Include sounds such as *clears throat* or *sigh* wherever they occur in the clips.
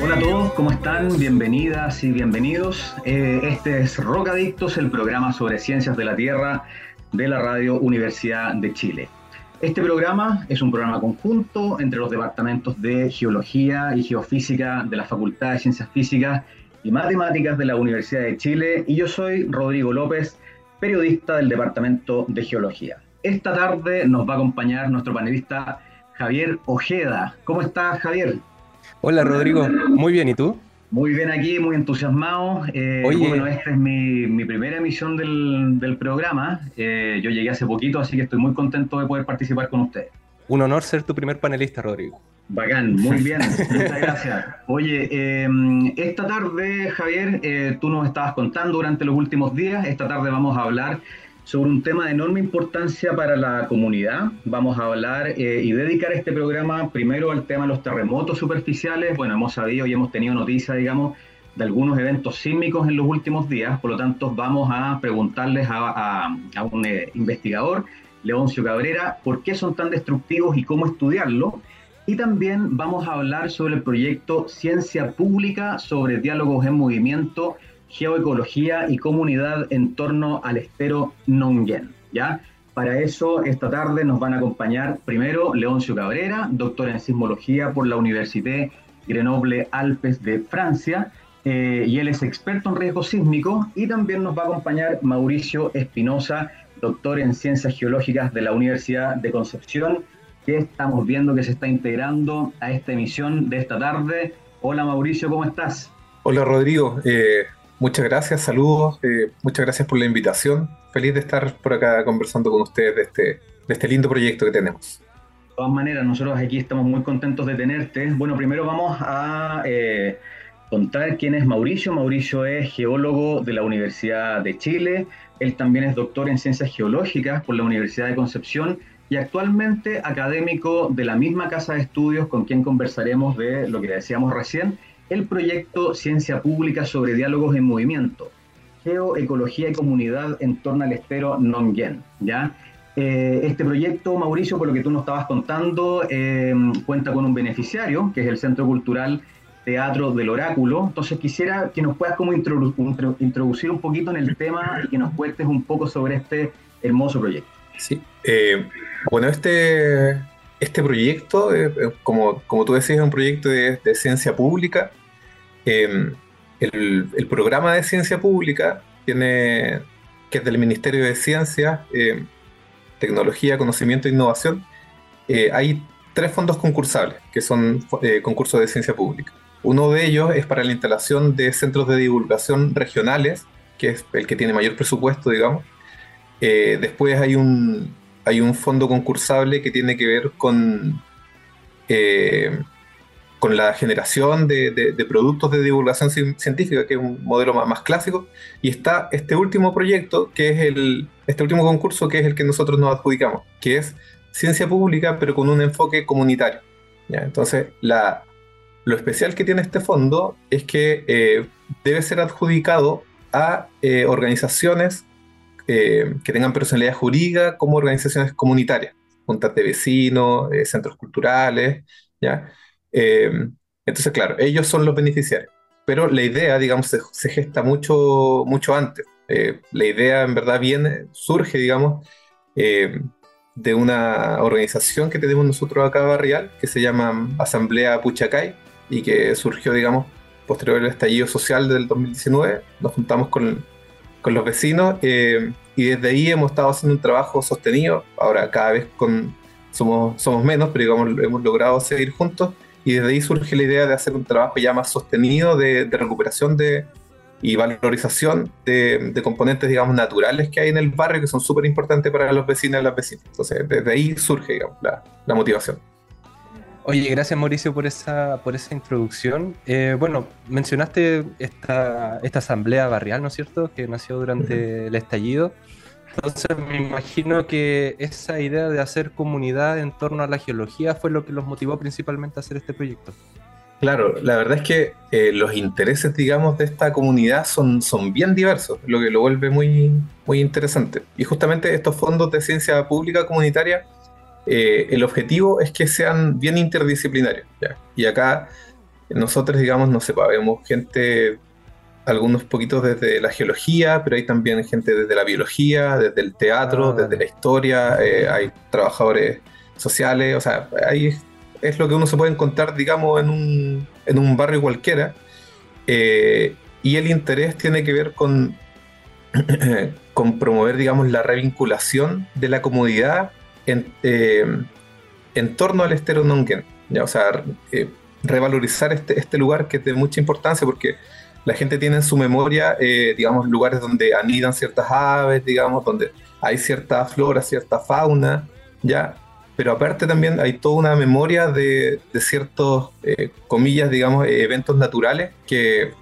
Hola a todos, ¿cómo están? Bienvenidas y bienvenidos. Eh, este es Rocadictos, el programa sobre ciencias de la Tierra de la Radio Universidad de Chile. Este programa es un programa conjunto entre los departamentos de Geología y Geofísica de la Facultad de Ciencias Físicas y Matemáticas de la Universidad de Chile y yo soy Rodrigo López, periodista del Departamento de Geología. Esta tarde nos va a acompañar nuestro panelista Javier Ojeda. ¿Cómo estás, Javier? Hola Rodrigo, muy bien, ¿y tú? Muy bien aquí, muy entusiasmado. Eh, bueno, esta es mi, primera emisión del, programa. Eh, yo llegué hace poquito, así que estoy muy contento de poder participar con ustedes. Un honor ser tu primer panelista, Rodrigo. Bacán, muy bien, muchas gracias. Oye, em, esta tarde, Javier, eh, tú nos estabas contando durante los últimos días, esta tarde vamos a hablar sobre un tema de enorme importancia para la comunidad. Vamos a hablar eh, y dedicar este programa primero al tema de los terremotos superficiales. Bueno, hemos sabido y hemos tenido noticias, digamos, de algunos eventos sísmicos en los últimos días, por lo tanto vamos a preguntarles a, un eh, investigador, Leoncio Cabrera, por qué son tan destructivos y cómo estudiarlo. Y también vamos a hablar sobre el proyecto Ciencia Pública sobre diálogos en movimiento geoecología y comunidad en torno al estero Nongen. ¿ya? Para eso, esta tarde nos van a acompañar primero Leoncio Cabrera, doctor en sismología por la Université Grenoble Alpes de Francia, eh, y él es experto en riesgo sísmico, y también nos va a acompañar Mauricio Espinosa, doctor en ciencias geológicas de la Universidad de Concepción, que estamos viendo que se está integrando a esta emisión de esta tarde. Hola Mauricio, ¿cómo estás? Hola Rodrigo, eh, Muchas gracias, saludos, eh, muchas gracias por la invitación. Feliz de estar por acá conversando con ustedes de este, de este lindo proyecto que tenemos. De todas maneras, nosotros aquí estamos muy contentos de tenerte. Bueno, primero vamos a eh, contar quién es Mauricio. Mauricio es geólogo de la Universidad de Chile. Él también es doctor en ciencias geológicas por la Universidad de Concepción y actualmente académico de la misma casa de estudios con quien conversaremos de lo que decíamos recién, el proyecto Ciencia Pública sobre Diálogos en Movimiento, Geoecología y Comunidad en torno al estero Nongen. ¿ya? Eh, este proyecto, Mauricio, por lo que tú nos estabas contando, eh, cuenta con un beneficiario, que es el Centro Cultural Teatro del Oráculo. Entonces quisiera que nos puedas como introducir un poquito en el tema y que nos cuentes un poco sobre este hermoso proyecto. Sí, eh, bueno, este, este proyecto, como, como tú decías, es un proyecto de ciencia pública Em, el, programa de ciencia pública tiene, que es del Ministerio de Ciencia, em, Tecnología, Conocimiento e Innovación, eh, hay tres fondos concursables, que son eh, concursos de ciencia pública. Uno de ellos es para la instalación de centros de divulgación regionales, que es el que tiene mayor presupuesto, digamos. Eh, después hay un, hay un fondo concursable que tiene que ver con con la generación de, productos de divulgación científica, que es un modelo más, clásico, y está este último proyecto, que es el, este último concurso, que es el que nosotros nos adjudicamos, que es ciencia pública, pero con un enfoque comunitario. Entonces, la, lo especial que tiene este fondo es que eh, debe ser adjudicado a eh, organizaciones eh, que tengan personalidad jurídica como organizaciones comunitarias, juntas de vecinos, centros culturales, ¿ya? Eh, entonces, claro, ellos son los beneficiarios. Pero la idea, digamos, se, gesta mucho, mucho antes. Eh, la idea, en verdad, viene, surge, digamos, eh, de una organización que tenemos nosotros acá barrial, que se llama Asamblea Puchacay, y que surgió, digamos, posterior al estallido social del 2019. Nos juntamos con, con los vecinos y desde ahí hemos estado haciendo un trabajo sostenido. Ahora cada vez con, somos, somos menos, pero digamos, hemos logrado seguir juntos y desde ahí surge la idea de hacer un trabajo ya más sostenido de, recuperación de, y valorización de, componentes, digamos, naturales que hay en el barrio que son súper importantes para los vecinos y las vecinas. Entonces, desde ahí surge, digamos, la, motivación. Oye, gracias Mauricio por esa, por esa introducción. Eh, bueno, mencionaste esta, esta asamblea barrial, ¿no es cierto?, que nació durante el estallido. Entonces me imagino que esa idea de hacer comunidad en torno a la geología fue lo que los motivó principalmente a hacer este proyecto. Claro, la verdad es que eh, los intereses, digamos, de esta comunidad son, son bien diversos, lo que lo vuelve muy, muy interesante. Y justamente estos fondos de ciencia pública comunitaria, eh, el objetivo es que sean bien interdisciplinarios. Y acá nosotros, digamos, no sé, vemos gente, algunos poquitos desde la geología, pero hay también gente desde la biología, desde el teatro, ah. desde la historia, eh, hay trabajadores sociales, o sea, hay es lo que uno se puede encontrar, digamos, en un, en un barrio cualquiera. Eh, y el interés tiene que ver con, *clears throat* con promover, digamos, la revinculación de la comunidad en, eh, en torno al estero Nongen. ¿ya? O sea, eh, revalorizar este, este lugar que es de mucha importancia porque la gente tiene en su memoria, digamos, lugares donde anidan ciertas aves, digamos, donde hay cierta flora, cierta fauna, ¿ya? pero aparte también hay toda una memoria de, ciertos, eh, comillas, digamos, eventos naturales que,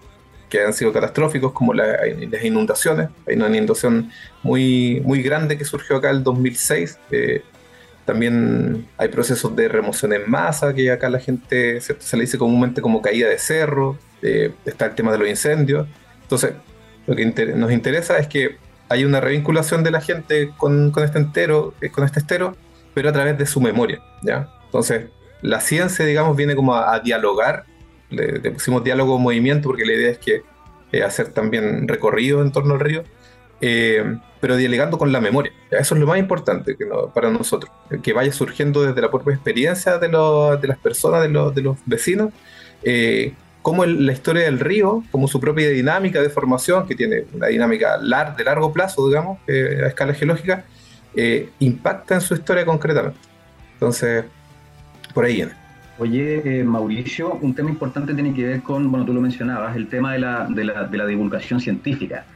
han sido catastróficos, como las inundaciones. Hay una inundación muy, muy grande que surgió acá en el 2006. Eh, también hay procesos de remoción en masa, que acá la gente se, le dice comúnmente como caída de cerro. Eh, está el tema de los incendios. Entonces, lo que nos interesa es que hay una revinculación de la gente con, con este entero, con este estero, pero a través de su memoria, ¿ya? Entonces, la ciencia, digamos, viene como a, dialogar, le, pusimos diálogo movimiento porque la idea es que eh, hacer también recorrido en torno al río, eh, pero dialogando con la memoria. Eso es lo más importante que para nosotros, que vaya surgiendo desde la propia experiencia de, de las personas, de los, de los vecinos, eh, como la historia del río, como su propia dinámica de formación, que tiene una dinámica de largo plazo, digamos, a escala geológica, eh, impacta en su historia concretamente. Entonces, por ahí viene. Oye, eh, Mauricio, un tema importante tiene que ver con, bueno, tú lo mencionabas, el tema de la, de la, de la divulgación científica.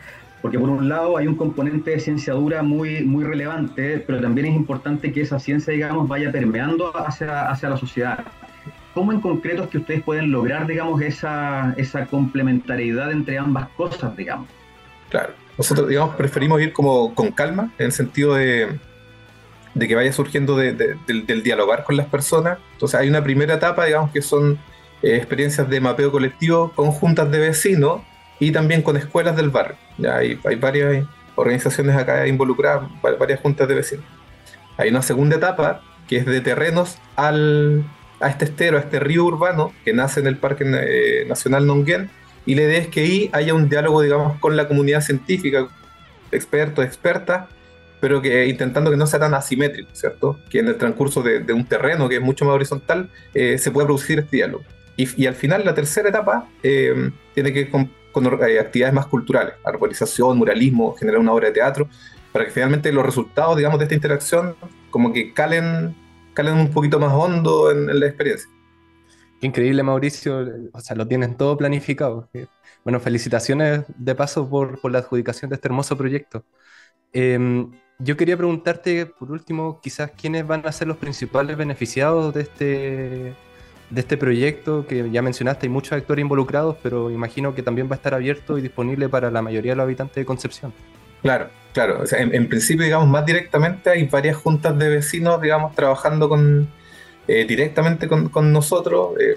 Porque por un lado hay un componente de ciencia dura muy, muy relevante, pero también es importante que esa ciencia, digamos, vaya permeando hacia, hacia la sociedad. ¿Cómo en concreto es que ustedes pueden lograr, digamos, esa, esa complementariedad entre ambas cosas, digamos? Claro. Nosotros, digamos, preferimos ir como con calma, en el sentido de, que vaya surgiendo del, dialogar con las personas. Entonces hay una primera etapa, digamos, que son eh, experiencias de mapeo colectivo con juntas de vecinos y también con escuelas del barrio. Ya hay, varias organizaciones acá involucradas, varias juntas de vecinos. Hay una segunda etapa que es de terrenos al, a este estero, a este río urbano que nace en el Parque eh, Nacional Nonguén y la idea es que ahí haya un diálogo, digamos, con la comunidad científica, expertos, expertas, pero que intentando que no sea tan asimétrico, ¿cierto? Que en el transcurso de, un terreno que es mucho más horizontal eh, se pueda producir este diálogo. Y, al final, la tercera etapa eh, tiene que con, eh, actividades más culturales, arborización, muralismo, generar una obra de teatro, para que finalmente los resultados, digamos, de esta interacción como que calen, calen un poquito más hondo en la experiencia. Increíble, Mauricio. O sea, lo tienen todo planificado. Bueno, felicitaciones de paso por, la adjudicación de este hermoso proyecto. Em, yo quería preguntarte, por último, quizás quiénes van a ser los principales beneficiados de este, de este proyecto que ya mencionaste, hay muchos actores involucrados, pero imagino que también va a estar abierto y disponible para la mayoría de los habitantes de Concepción. Claro, claro. En, principio, digamos, más directamente hay varias juntas de vecinos, digamos, trabajando con, eh, directamente con, nosotros. Eh,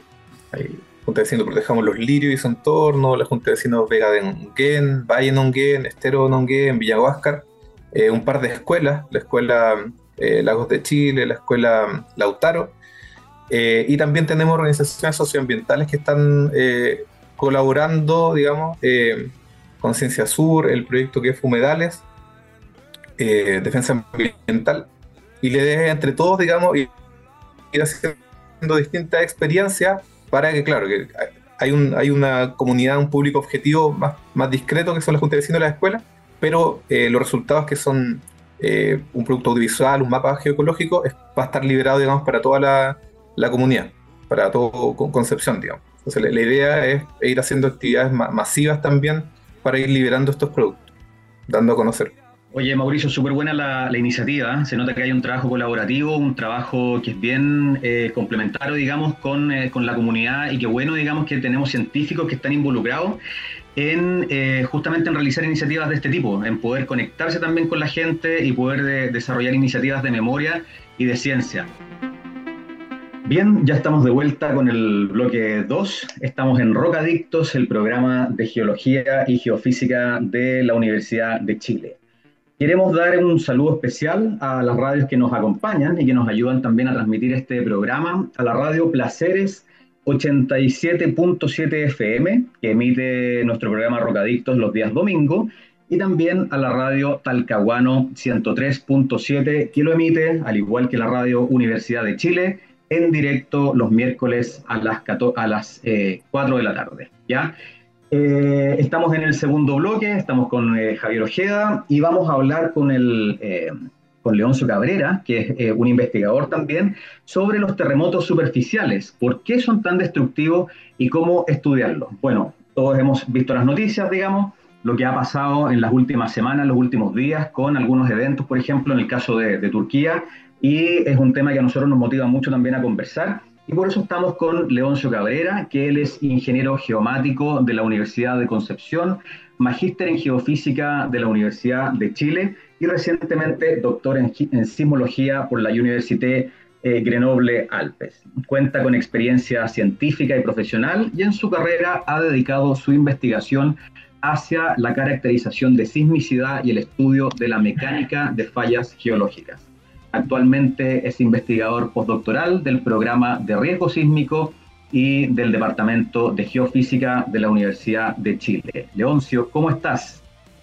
hay Junta de Vecinos Protejamos los Lirios y su entorno, la Junta de Vecinos Vega de Nonguén, Valle Nonguén, Estero Nonguén, Villahuáscar, eh, un par de escuelas, la Escuela Lagos de Chile, la Escuela Lautaro, y también tenemos organizaciones socioambiental que están colaborando, digamos, con Ciencia Sur, el proyecto que es Humedales, Defensa Ambiental, y le entre todos, digamos, ir haciendo distintas experiencias para que, claro, que hay, un, hay una comunidad, un público objetivo más, más discreto que son las juntas de vecinos de la escuela, pero eh, los resultados que son eh, un producto audiovisual, un mapa geoecológico, va a estar liberado, digamos, para toda la, la comunidad, para todo Concepción, digamos. Entonces la, idea es ir haciendo actividades masivas también para ir liberando estos productos, dando a conocer. Oye, Mauricio, súper buena la, iniciativa. ¿eh? Se nota que hay un trabajo colaborativo, un trabajo que es bien eh, complementario, digamos, con, eh, con, la comunidad y que bueno, digamos, que tenemos científicos que están involucrados en justamente en realizar iniciativas de este tipo, en poder conectarse también con la gente y poder desarrollar iniciativas de memoria y de ciencia. Bien, ya estamos de vuelta con el bloque 2. Estamos en Rocadictos, el programa de geología y geofísica de la Universidad de Chile. Queremos dar un saludo especial a las radios que nos acompañan y que nos ayudan también a transmitir este programa, a la radio Placeres 87.7 FM, que emite nuestro programa Rocadictos los días domingo, y también a la radio Talcahuano 103.7, que lo emite, al igual que la radio Universidad de Chile, en directo los miércoles a las, a las 4 eh, de la tarde. ¿ya? Eh, estamos en el segundo bloque, estamos con eh, Javier Ojeda y vamos a hablar con, el, con Cabrera, que es un investigador también, sobre los terremotos superficiales, por qué son tan destructivos y cómo estudiarlos. Bueno, todos hemos visto las noticias, digamos, lo que ha pasado en las últimas semanas, los últimos días, con algunos eventos, por ejemplo, en el caso de Turquía, y es un tema que a nosotros nos motiva mucho también a conversar y por eso estamos con Leoncio Cabrera, que él es ingeniero geomático de la Universidad de Concepción, magíster en geofísica de la Universidad de Chile y recientemente doctor en, sismología por la Université eh, Grenoble Alpes. Cuenta con experiencia científica y profesional y en su carrera ha dedicado su investigación hacia la caracterización de sismicidad y el estudio de la mecánica de fallas geológicas. Actualmente es investigador postdoctoral del programa de riesgo sísmico y del Departamento de Geofísica de la Universidad de Chile. Leoncio, ¿cómo estás?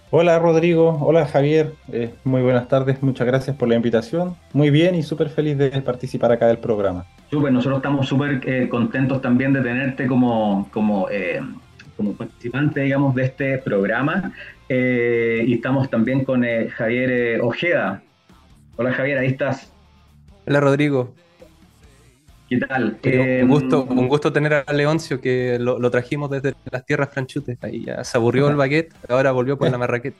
Hola Rodrigo, hola Javier, eh, muy buenas tardes, muchas gracias por la invitación. Muy bien y súper feliz de participar acá del programa. Súper, nosotros estamos súper eh, contentos también de tenerte como, como, eh, como participante, digamos, de este programa. y estamos también con Javier Ojeda, Hola Javier, ahí estás. Hola Rodrigo. ¿Qué tal? un, eh, gusto, un gusto tener a Leoncio, que lo, trajimos desde las tierras franchutes. Ahí ya se aburrió el *laughs* baguette, ahora volvió por la marraqueta.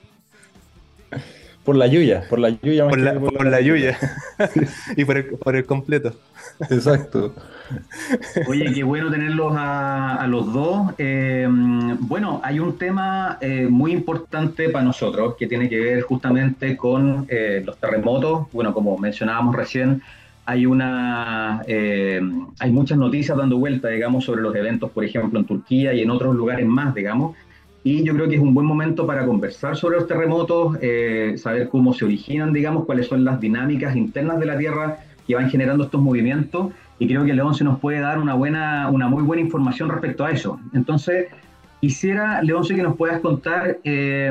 Por la Yuya, por la Yuya. Por la, por, la, Yuya. *laughs* y por el, por el completo. Exacto. Oye, qué bueno tenerlos a, los dos. Eh, bueno, hay un tema eh, muy importante para nosotros que tiene que ver justamente con eh, los terremotos. Bueno, como mencionábamos recién, hay una hay muchas noticias dando vuelta, digamos, sobre los eventos, por ejemplo, en Turquía y en otros lugares más, digamos. Y yo creo que es un buen momento para conversar sobre los terremotos, saber cómo se originan, digamos, cuáles son las dinámicas internas de la Tierra que van generando estos movimientos y creo que León se nos puede dar una, buena, una muy buena información respecto a eso. Entonces, quisiera, Leonce, que nos puedas contar eh,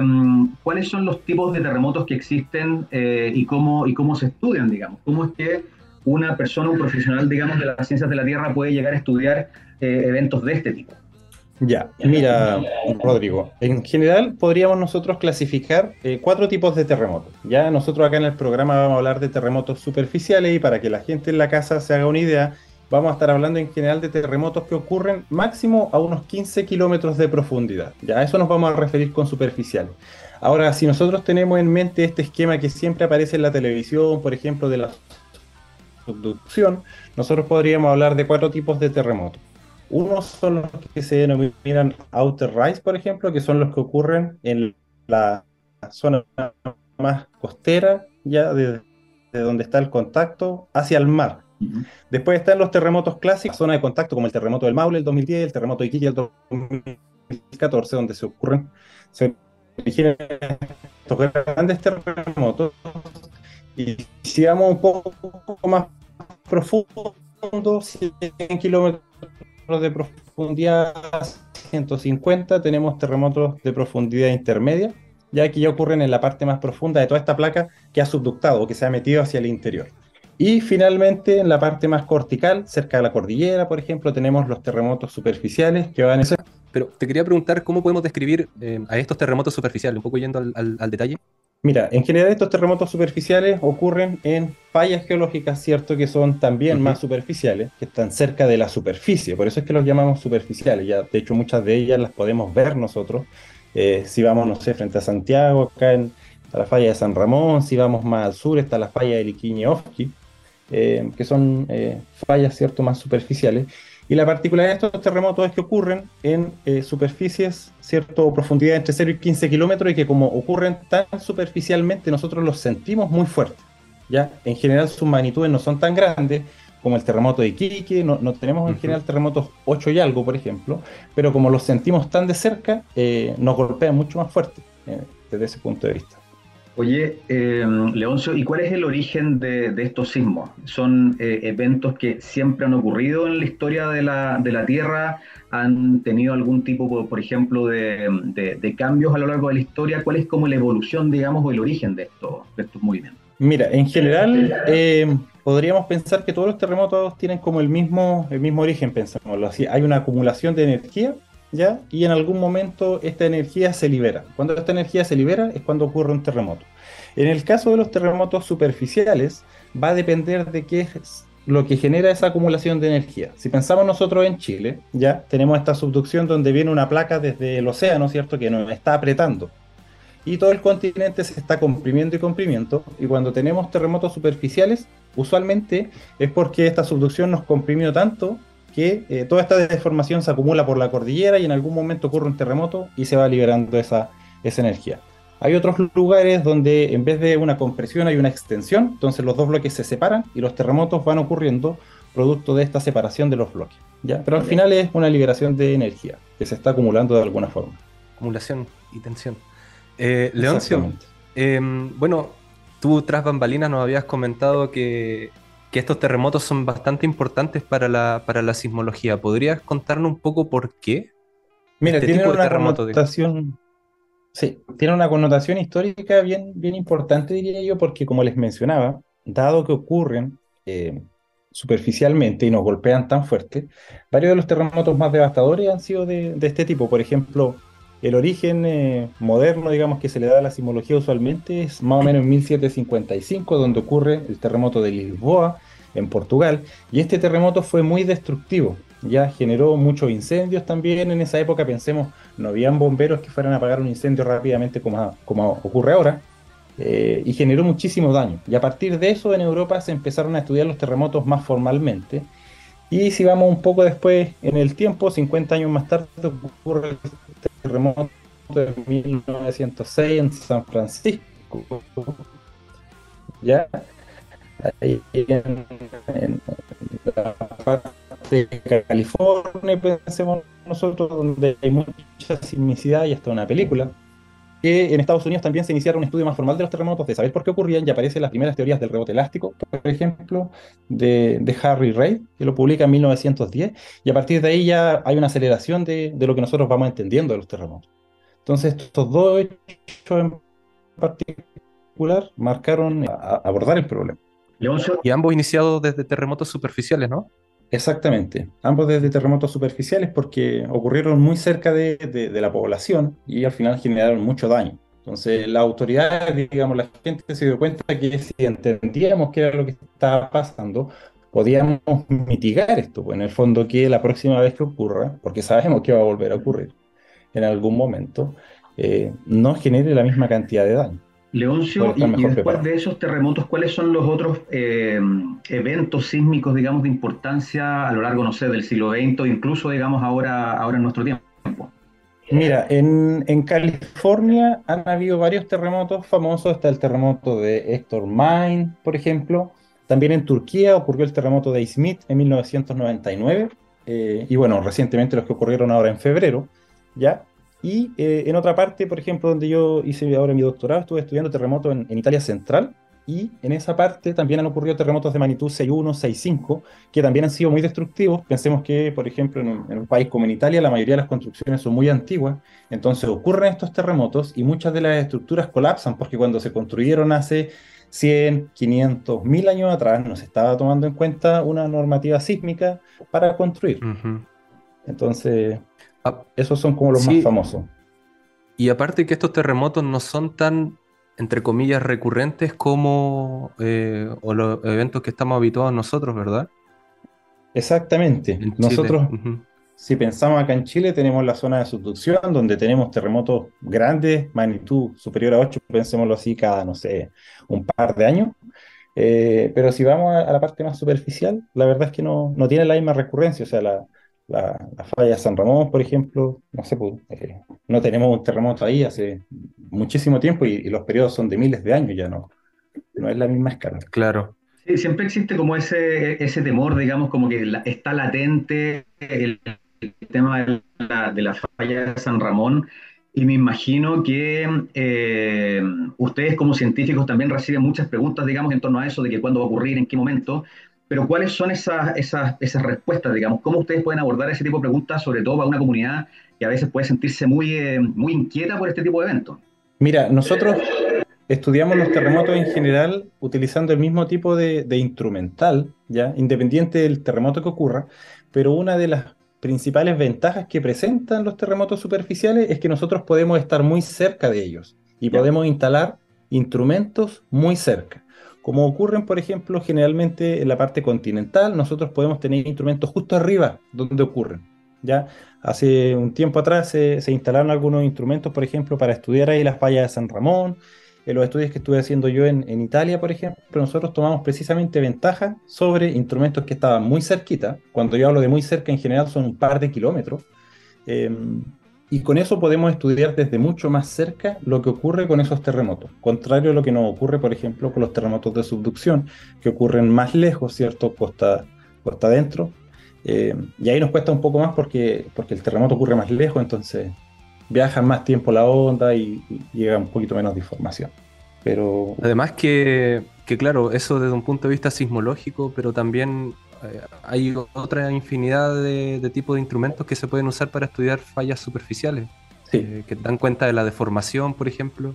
cuáles son los tipos de terremotos que existen eh, y, cómo, y cómo se estudian, digamos. ¿Cómo es que una persona, un profesional, digamos, de las ciencias de la Tierra puede llegar a estudiar eh, eventos de este tipo? Ya, mira, Rodrigo, en general podríamos nosotros clasificar cuatro tipos de terremotos. Ya nosotros acá en el programa vamos a hablar de terremotos superficiales y para que la gente en la casa se haga una idea, vamos a estar hablando en general de terremotos que ocurren máximo a unos 15 kilómetros de profundidad. Ya a eso nos vamos a referir con superficial. Ahora, si nosotros tenemos en mente este esquema que siempre aparece en la televisión, por ejemplo, de la subducción, nosotros podríamos hablar de cuatro tipos de terremotos. Unos son los que se denominan outer rise, por ejemplo, que son los que ocurren en la zona más costera, ya de, de donde está el contacto, hacia el mar. Después están los terremotos clásicos, zona de contacto como el terremoto del Maule del 2010, el terremoto de Iquique del 2014, donde se ocurren, se originan estos grandes terremotos. Y si vamos un poco más profundo, 100 kilómetros de profundidad, 150, tenemos terremotos de profundidad intermedia, ya que ya ocurren en la parte más profunda de toda esta placa que ha subductado o que se ha metido hacia el interior. Y finalmente, en la parte más cortical, cerca de la cordillera, por ejemplo, tenemos los terremotos superficiales que van a ser... Pero te quería preguntar cómo podemos describir eh, a estos terremotos superficiales, un poco yendo al, detalle. Mira, en general estos terremotos superficiales ocurren en fallas geológicas, cierto, que son también más superficiales, que están cerca de la superficie, por eso es que los llamamos superficiales. Ya, de hecho, muchas de ellas las podemos ver nosotros. Eh, si vamos, no sé, frente a Santiago, acá en, está la falla de San Ramón, si vamos más al sur está la falla de Liquiñe-Ofki, eh, que son eh, fallas cierto más superficiales. Y la particularidad de estos terremotos es que ocurren en eh, superficies, cierto profundidad entre 0 y 15 kilómetros y que como ocurren tan superficialmente nosotros los sentimos muy fuertes. ¿ya? En general sus magnitudes no son tan grandes como el terremoto de Iquique, no, no tenemos en general terremotos 8 y algo, por ejemplo, pero como los sentimos tan de cerca, nos golpean mucho más fuerte desde ese punto de vista. Oye, eh, Leoncio, ¿y cuál es el origen de, estos sismos? ¿Son eh, eventos que siempre han ocurrido en la historia de la, de la Tierra? ¿Han tenido algún tipo, por ejemplo, de, cambios a lo largo de la historia? ¿Cuál es como la evolución, digamos, o el origen de estos, estos movimientos? Mira, en general eh, podríamos pensar que todos los terremotos tienen como el mismo, el mismo origen, pensámoslo así. Hay una acumulación de energía Y en algún momento esta energía se libera. Cuando esta energía se libera es cuando ocurre un terremoto. En el caso de los terremotos superficiales, va a depender de qué es lo que genera esa acumulación de energía. Si pensamos nosotros en Chile, ya tenemos esta subducción donde viene una placa desde el océano, ¿cierto? Que nos está apretando. Y todo el continente se está comprimiendo y comprimiendo. Y cuando tenemos terremotos superficiales, usualmente es porque esta subducción nos comprimió tanto que eh, toda esta deformación se acumula por la cordillera y en algún momento ocurre un terremoto y se va liberando esa, esa energía. Hay otros lugares donde en vez de una compresión hay una extensión, entonces los dos bloques se separan y los terremotos van ocurriendo producto de esta separación de los bloques. ¿ya? Pero al final es una liberación de energía que se está acumulando de alguna forma. Acumulación y tensión. Eh, Leoncio, em, bueno, tú tras bambalinas nos habías comentado que que estos terremotos son bastante importantes para la, para la sismología. ¿Podrías contarnos un poco por qué? Mira, este tiene una connotación. Sí, tiene una connotación histórica bien, bien importante, diría yo, porque como les mencionaba, dado que ocurren eh, superficialmente y nos golpean tan fuerte, varios de los terremotos más devastadores han sido de, este tipo. Por ejemplo, el origen eh, moderno, digamos, que se le da a la sismología usualmente es más o menos en 1755, donde ocurre el terremoto de Lisboa, en Portugal, y este terremoto fue muy destructivo, ya generó muchos incendios también en esa época, pensemos, no habían bomberos que fueran a apagar un incendio rápidamente como, como ocurre ahora, eh, y generó muchísimo daño. Y a partir de eso en Europa se empezaron a estudiar los terremotos más formalmente, y si vamos un poco después en el tiempo, 50 años más tarde, ocurre terremoto de 1906 en San Francisco. ¿Ya? Ahí en, la parte de California, pensemos nosotros, donde hay mucha sismicidad y hasta una película. Que en Estados Unidos también se iniciaron un estudio más formal de los terremotos, de saber por qué ocurrían, y aparecen las primeras teorías del rebote elástico, por ejemplo, de, de Harry Reid, que lo publica en 1910, y a partir de ahí ya hay una aceleración de, de lo que nosotros vamos entendiendo de los terremotos. Entonces, estos dos hechos en particular marcaron abordar el problema. Y ambos iniciados desde terremotos superficiales, ¿no? Exactamente, ambos desde terremotos superficiales porque ocurrieron muy cerca de, la población y al final generaron mucho daño. Entonces la autoridad, digamos, la gente se dio cuenta que si entendíamos qué era lo que estaba pasando, podíamos mitigar esto, pues en el fondo que la próxima vez que ocurra, porque sabemos que va a volver a ocurrir en algún momento, eh, no genere la misma cantidad de daño. Leoncio, y, después de esos terremotos, ¿cuáles son los otros eh, eventos sísmicos, digamos, de importancia a lo largo, no sé, del siglo XX, incluso, digamos, ahora, ahora en nuestro tiempo? Mira, en, en, California han habido varios terremotos famosos. Está el terremoto de Héctor Mine, por ejemplo. También en Turquía ocurrió el terremoto de Izmit en 1999. Eh, y bueno, recientemente los que ocurrieron ahora en febrero, ¿ya? Y eh, en otra parte, por ejemplo, donde yo hice ahora mi doctorado, estuve estudiando terremotos en, Italia Central, y en esa parte también han ocurrido terremotos de magnitud 6.1, 6.5, que también han sido muy destructivos. Pensemos que, por ejemplo, en un, país como en Italia, la mayoría de las construcciones son muy antiguas, entonces ocurren estos terremotos y muchas de las estructuras colapsan, porque cuando se construyeron hace 100, 500, 1000 años atrás, no se estaba tomando en cuenta una normativa sísmica para construir. Entonces, Ah, esos son como los más famosos. Y aparte que estos terremotos no son tan, entre comillas, recurrentes como eh, los eventos que estamos habituados nosotros, ¿verdad? Exactamente. nosotros, si pensamos acá en Chile, tenemos la zona de subducción, donde tenemos terremotos grandes, magnitud superior a 8, pensémoslo así, cada, no sé, un par de años. Eh, pero si vamos a, la parte más superficial, la verdad es que no, no tiene la misma recurrencia. O sea, la, la, falla de San Ramón, por ejemplo, no sé, pues, eh, no tenemos un terremoto ahí hace muchísimo tiempo y, los periodos son de miles de años ya, ¿no? No es la misma escala. Claro. Sí, siempre existe como ese, ese temor, digamos, como que está latente el el tema de la, falla de San Ramón y me imagino que eh, ustedes como científicos también reciben muchas preguntas, digamos, en torno a eso, de que cuándo va a ocurrir, en qué momento, pero ¿cuáles son esas, esas, esas respuestas, digamos? ¿Cómo ustedes pueden abordar ese tipo de preguntas, sobre todo para una comunidad que a veces puede sentirse muy, eh, muy inquieta por este tipo de eventos? Mira, nosotros estudiamos los terremotos en general utilizando el mismo tipo de, de instrumental, ¿ya? independiente del terremoto que ocurra, pero una de las principales ventajas que presentan los terremotos superficiales es que nosotros podemos estar muy cerca de ellos y podemos instalar instrumentos muy cerca. Como ocurren, por ejemplo, generalmente en la parte continental, nosotros podemos tener instrumentos justo arriba donde ocurren. ¿ya? Hace un tiempo atrás se, instalaron algunos instrumentos, por ejemplo, para estudiar ahí las fallas de San Ramón, en los estudios que estuve haciendo yo en, Italia, por ejemplo, nosotros tomamos precisamente ventaja sobre instrumentos que estaban muy cerquita. Cuando yo hablo de muy cerca, en general son un par de kilómetros. Em, y con eso podemos estudiar desde mucho más cerca lo que ocurre con esos terremotos. Contrario a lo que nos ocurre, por ejemplo, con los terremotos de subducción, que ocurren más lejos, ¿cierto? Costa, costa adentro. Em, y ahí nos cuesta un poco más porque, porque el terremoto ocurre más lejos, entonces viaja más tiempo la onda y, llega un poquito menos de información. Pero... Además que, que, claro, eso desde un punto de vista sismológico, pero también eh, hay otra infinidad de, tipos de instrumentos que se pueden usar para estudiar fallas superficiales, eh, que dan cuenta de la deformación, por ejemplo.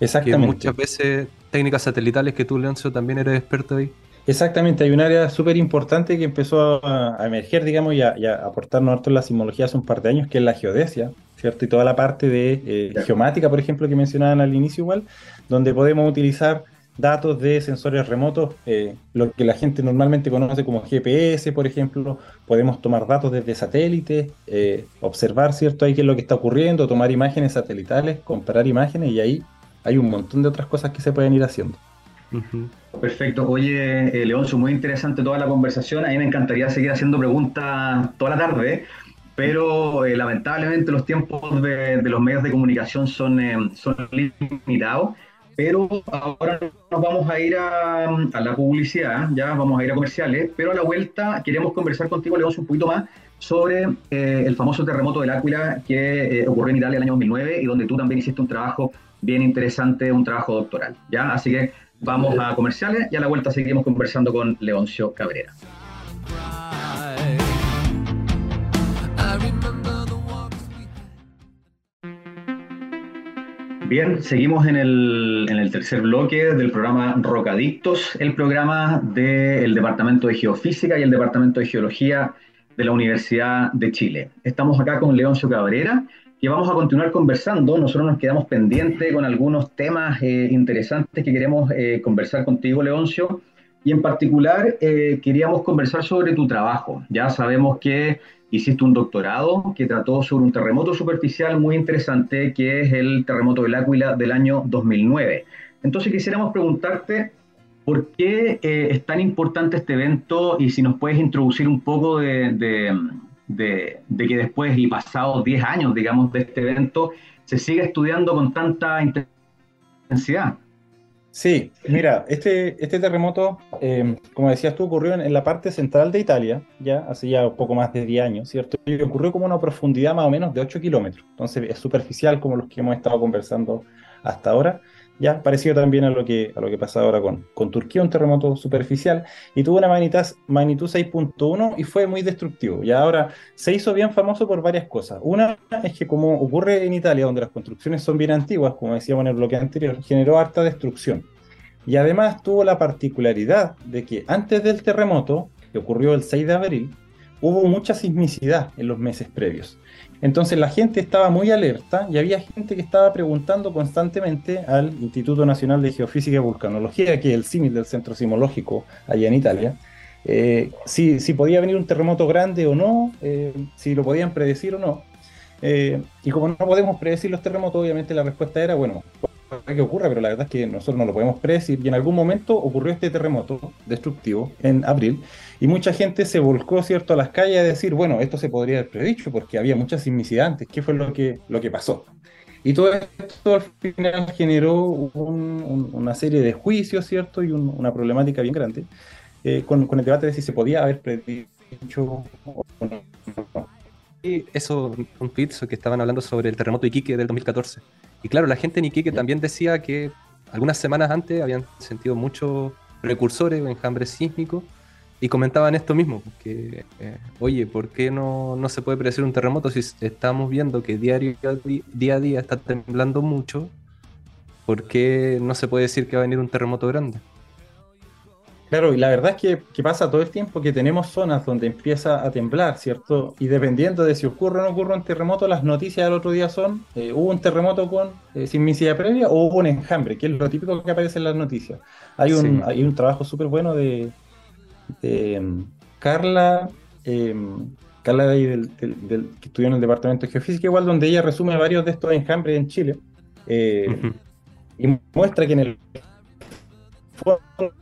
Exactamente. Que muchas veces técnicas satelitales que tú, Leoncio, también eres experto ahí. Exactamente, hay un área súper importante que empezó a, emerger, digamos, y a, aportarnos harto en la sismología hace un par de años, que es la geodesia. ¿cierto? Y toda la parte de eh, geomática, por ejemplo, que mencionaban al inicio igual, donde podemos utilizar datos de sensores remotos, eh, lo que la gente normalmente conoce como GPS, por ejemplo, podemos tomar datos desde satélites, eh, observar, ¿cierto? Ahí qué es lo que está ocurriendo, tomar imágenes satelitales, comparar imágenes y ahí hay un montón de otras cosas que se pueden ir haciendo. Perfecto. Oye, Leoncio, muy interesante toda la conversación. A mí me encantaría seguir haciendo preguntas toda la tarde, pero eh, lamentablemente los tiempos de, los medios de comunicación son, eh, son limitados. Pero ahora nos vamos a ir a, la publicidad, ya vamos a ir a comerciales, pero a la vuelta queremos conversar contigo, León, un poquito más sobre eh, el famoso terremoto del Áquila que ocurrió en Italia el año 2009 y donde tú también hiciste un trabajo bien interesante, un trabajo doctoral. ¿ya? Así que vamos a comerciales y a la vuelta seguimos conversando con Leoncio Cabrera. Bien, seguimos en el, tercer bloque del programa Rocadictos, el programa del Departamento de Geofísica y el Departamento de Geología de la Universidad de Chile. Estamos acá con Leoncio Cabrera, que vamos a continuar conversando. Nosotros nos quedamos pendientes con algunos temas eh, interesantes que queremos eh, conversar contigo, Leoncio. Y en particular eh, queríamos conversar sobre tu trabajo. Ya sabemos que hiciste un doctorado que trató sobre un terremoto superficial muy interesante, que es el terremoto del Áquila del año 2009. Entonces quisiéramos preguntarte por qué eh, es tan importante este evento y si nos puedes introducir un poco de, de, de que después y pasados 10 años, digamos, de este evento, se sigue estudiando con tanta intensidad. Sí, mira, este, este terremoto, em, como decías tú, ocurrió en, la parte central de Italia, ya hace ya poco más de 10 años, ¿cierto? Y ocurrió como una profundidad más o menos de 8 kilómetros. Entonces es superficial como los que hemos estado conversando hasta ahora ya parecido también a lo que, a lo que pasa ahora con, con Turquía, un terremoto superficial, y tuvo una magnitud, magnitud 6.1 y fue muy destructivo. Y ahora se hizo bien famoso por varias cosas. Una es que como ocurre en Italia, donde las construcciones son bien antiguas, como decíamos en el bloque anterior, generó harta destrucción. Y además tuvo la particularidad de que antes del terremoto, que ocurrió el 6 de abril, hubo mucha sismicidad en los meses previos. Entonces la gente estaba muy alerta y había gente que estaba preguntando constantemente al Instituto Nacional de Geofísica y Vulcanología, que es el símil del Centro Sismológico allá en Italia, eh, si, si, podía venir un terremoto grande o no, eh, si lo podían predecir o no. Eh, y como no podemos predecir los terremotos, obviamente la respuesta era, bueno, que ocurra, pero la verdad es que nosotros no lo podemos predecir. Y en algún momento ocurrió este terremoto destructivo en abril, y mucha gente se volcó, ¿cierto?, a las calles a decir, bueno, esto se podría haber predicho porque había muchas sismicidad antes. ¿Qué fue lo que, lo que pasó? Y todo esto al final generó una serie de juicios, ¿cierto? Y una problemática bien grande eh, con, el debate de si se podía haber predicho o no. Eso, un tweet que estaban hablando sobre el terremoto de Iquique del 2014. Y claro, la gente en Iquique también decía que algunas semanas antes habían sentido muchos precursores o enjambres sísmicos y comentaban esto mismo, que, eh, oye, ¿por qué no, no, se puede predecir un terremoto si estamos viendo que diario, día a día está temblando mucho? ¿Por qué no se puede decir que va a venir un terremoto grande? Claro, y la verdad es que, pasa todo el tiempo que tenemos zonas donde empieza a temblar, ¿cierto? Y dependiendo de si ocurre o no ocurre un terremoto, las noticias del otro día son, eh, hubo un terremoto con eh, sismicidad previa o hubo un enjambre, que es lo típico que aparece en las noticias. Hay un, hay un trabajo súper bueno de, Em, Carla, em, Carla del, que estudió en el Departamento de Geofísica, igual donde ella resume varios de estos enjambres en Chile eh, y muestra que en el fondo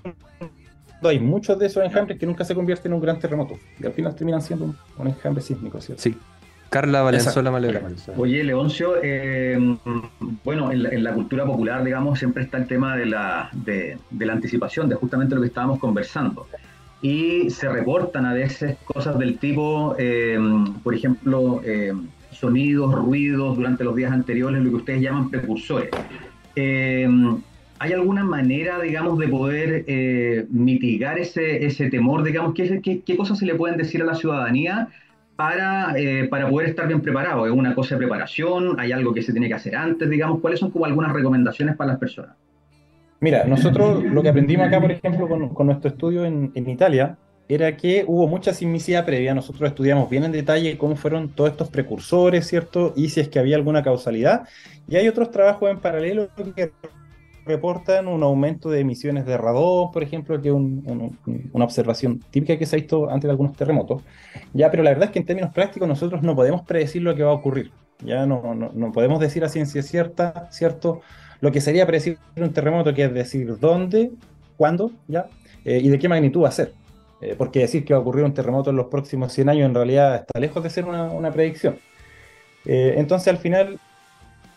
hay muchos de esos enjambres que nunca se convierten en un gran terremoto y al final terminan siendo un, enjambre sísmico, ¿cierto? Sí. Carla Valenzuela Malera. Oye, Leoncio, em, bueno, en la, cultura popular, digamos, siempre está el tema de la, de la anticipación, de justamente lo que estábamos conversando y se reportan a veces cosas del tipo, eh, por ejemplo, eh, sonidos, ruidos durante los días anteriores, lo que ustedes llaman precursores. Eh, ¿Hay alguna manera, digamos, de poder mitigar ese, temor? Digamos, ¿qué, ¿qué, cosas se le pueden decir a la ciudadanía para, para poder estar bien preparado? ¿Es una cosa de preparación? ¿Hay algo que se tiene que hacer antes? Digamos, ¿cuáles son como algunas recomendaciones para las personas? Mira, nosotros lo que aprendimos acá, por ejemplo, con, nuestro estudio en, Italia, era que hubo mucha sismicidad previa. Nosotros estudiamos bien en detalle cómo fueron todos estos precursores, ¿cierto? Y si es que había alguna causalidad. Y hay otros trabajos en paralelo que reportan un aumento de emisiones de radón, por ejemplo, que es una observación típica que se ha visto antes de algunos terremotos. Ya, pero la verdad es que en términos prácticos nosotros no podemos predecir lo que va a ocurrir. Ya no, no, podemos decir a ciencia cierta, ¿cierto? lo que sería predecir un terremoto, que es decir dónde, cuándo, ¿ya? Eh, y de qué magnitud va a ser. Eh, porque decir que va a ocurrir un terremoto en los próximos 100 años en realidad está lejos de ser una, predicción. Eh, entonces al final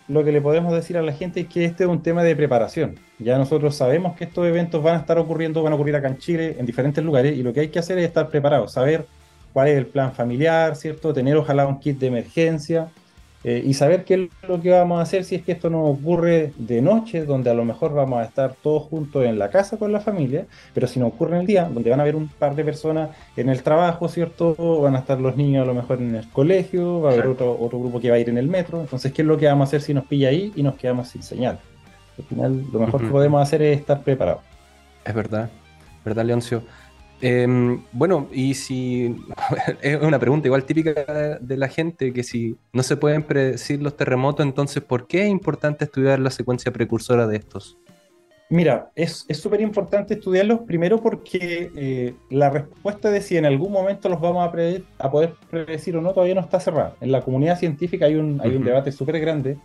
lo que le podemos decir a la gente es que este es un tema de preparación. Ya nosotros sabemos que estos eventos van a estar ocurriendo, van a ocurrir acá en Chile, en diferentes lugares, y lo que hay que hacer es estar preparados, saber cuál es el plan familiar, ¿cierto? Tener ojalá un kit de emergencia, eh, y saber qué es lo que vamos a hacer si es que esto no ocurre de noche, donde a lo mejor vamos a estar todos juntos en la casa con la familia, pero si no ocurre en el día, donde van a haber un par de personas en el trabajo, ¿cierto? Van a estar los niños a lo mejor en el colegio, va a haber otro, otro grupo que va a ir en el metro, entonces, ¿qué es lo que vamos a hacer si nos pilla ahí y nos quedamos sin señal? Al final, lo mejor que podemos hacer es estar preparados. Es verdad, ¿verdad, Leoncio? Em, bueno, y si *laughs* es una pregunta igual típica de la gente, que si no se pueden predecir los terremotos, entonces ¿por qué es importante estudiar la secuencia precursora de estos? Mira, es súper importante estudiarlos primero porque eh, la respuesta de si en algún momento los vamos a, a poder predecir o no todavía no está cerrada. En la comunidad científica hay un, hay un debate súper grande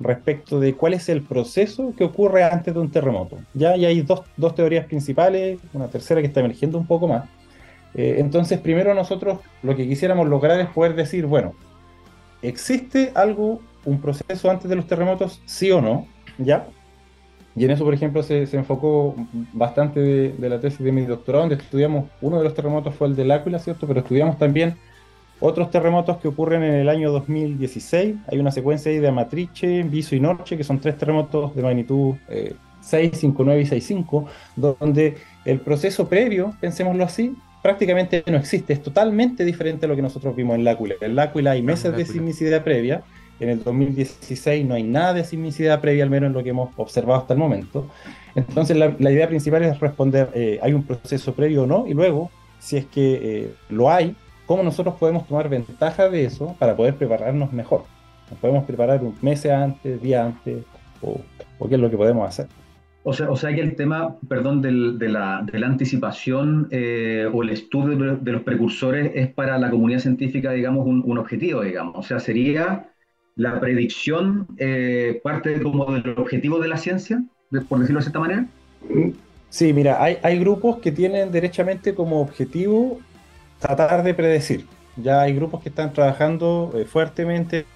respecto de cuál es el proceso que ocurre antes de un terremoto. Ya, hay dos, teorías principales, una tercera que está emergiendo un poco más. Eh, entonces, primero nosotros lo que quisiéramos lograr es poder decir, bueno, ¿existe algo, un proceso antes de los terremotos, sí o no? ¿Ya? Y en eso, por ejemplo, se, enfocó bastante de, de, la tesis de mi doctorado, donde estudiamos, uno de los terremotos fue el del Áquila, ¿cierto? Pero estudiamos también otros terremotos que ocurren en el año 2016, hay una secuencia ahí de Amatrice, Viso y Norche, que son tres terremotos de magnitud 6, 5, 9 y 6, 5, donde el proceso previo, pensémoslo así, prácticamente no existe, es totalmente diferente a lo que nosotros vimos en L'Aquila. En L'Aquila hay meses de sismicidad previa, en el 2016 no hay nada de sismicidad previa, al menos en lo que hemos observado hasta el momento. Entonces la, idea principal es responder, eh, ¿hay un proceso previo o no? Y luego, si es que eh, lo hay, cómo nosotros podemos tomar ventaja de eso para poder prepararnos mejor. Nos podemos preparar un mes antes, día antes, o, qué es lo que podemos hacer. O sea, o sea que el tema, perdón, del, de, la, de, la, anticipación eh, o el estudio de, los precursores es para la comunidad científica, digamos, un, un objetivo, digamos. O sea, sería la predicción eh, parte como del objetivo de la ciencia, por decirlo de esta manera. Sí, mira, hay, hay grupos que tienen derechamente como objetivo tratar de predecir. Ya hay grupos que están trabajando eh, fuertemente